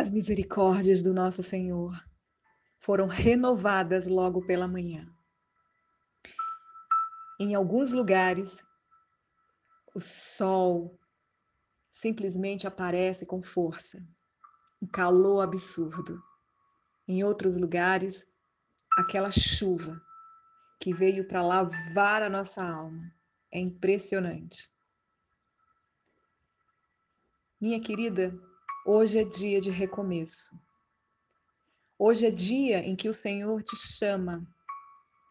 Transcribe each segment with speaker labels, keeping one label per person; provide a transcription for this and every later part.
Speaker 1: As misericórdias do nosso Senhor foram renovadas logo pela manhã. Em alguns lugares, o sol simplesmente aparece com força, um calor absurdo. Em outros lugares, aquela chuva que veio para lavar a nossa alma é impressionante. Minha querida, hoje é dia de recomeço. Hoje é dia em que o Senhor te chama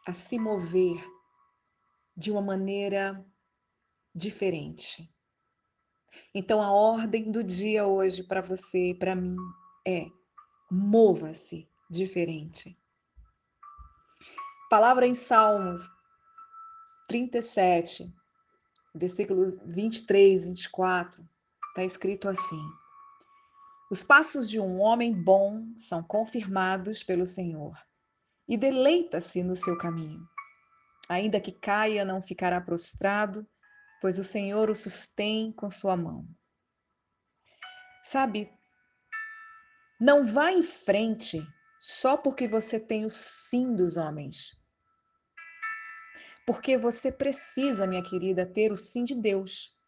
Speaker 1: a se mover de uma maneira diferente. Então, a ordem do dia hoje para você e para mim é: mova-se diferente. Palavra em Salmos 37, versículos 23, 24, está escrito assim: Os passos de um homem bom são confirmados pelo Senhor, e deleita-se no seu caminho. Ainda que caia, não ficará prostrado, pois o Senhor o sustém com sua mão. Sabe, não vá em frente só porque você tem o sim dos homens. Porque você precisa, minha querida, ter o sim de Deus.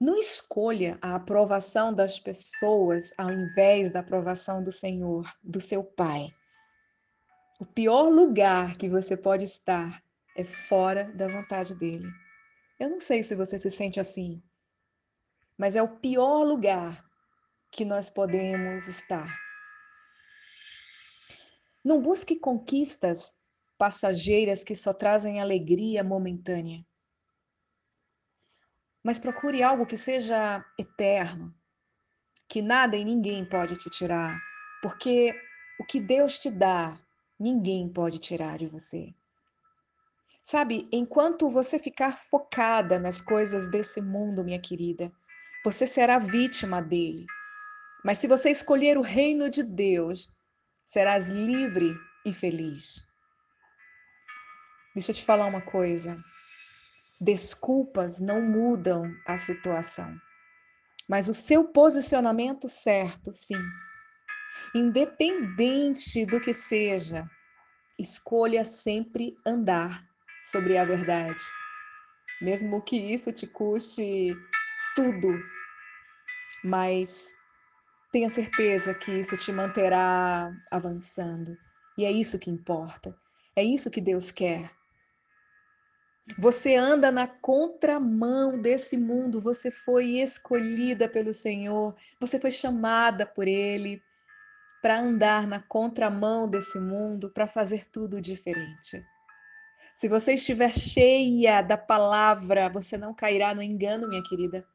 Speaker 1: Não escolha a aprovação das pessoas ao invés da aprovação do Senhor, do seu Pai. O pior lugar que você pode estar é fora da vontade dele. Eu não sei se você se sente assim, mas é o pior lugar que nós podemos estar. Não busque conquistas passageiras que só trazem alegria momentânea. Mas procure algo que seja eterno, que nada e ninguém pode te tirar, porque o que Deus te dá, ninguém pode tirar de você. Sabe, enquanto você ficar focada nas coisas desse mundo, minha querida, você será vítima dele. Mas se você escolher o reino de Deus, serás livre e feliz. Deixa eu te falar uma coisa. Desculpas não mudam a situação, mas o seu posicionamento certo, sim. Independente do que seja, escolha sempre andar sobre a verdade, mesmo que isso te custe tudo, mas tenha certeza que isso te manterá avançando. E é isso que importa. É isso que Deus quer. Você anda na contramão desse mundo, você foi escolhida pelo Senhor, você foi chamada por Ele para andar na contramão desse mundo, para fazer tudo diferente. Se você estiver cheia da palavra, você não cairá no engano, minha querida.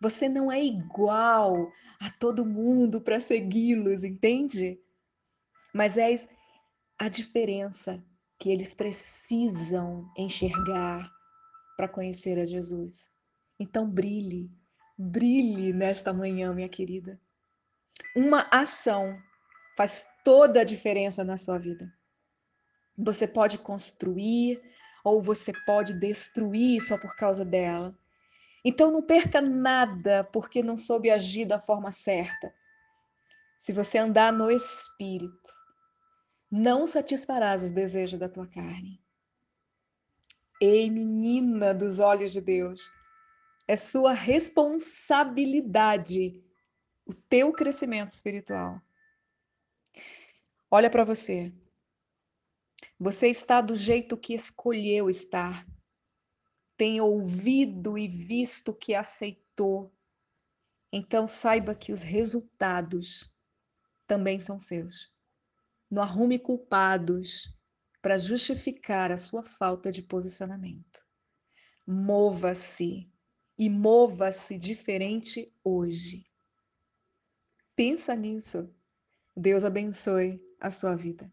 Speaker 1: Você não é igual a todo mundo para segui-los, entende? Mas é a diferença que eles precisam enxergar para conhecer a Jesus. Então brilhe, brilhe nesta manhã, minha querida. Uma ação faz toda a diferença na sua vida. Você pode construir ou você pode destruir só por causa dela. Então não perca nada porque não soube agir da forma certa. Se você andar no espírito, não satisfarás os desejos da tua carne. Ei, menina dos olhos de Deus, é sua responsabilidade o teu crescimento espiritual. Olha para você. Você está do jeito que escolheu estar. Tem ouvido e visto que aceitou. Então saiba que os resultados também são seus. Não arrume culpados para justificar a sua falta de posicionamento. Mova-se e mova-se diferente hoje. Pensa nisso. Deus abençoe a sua vida.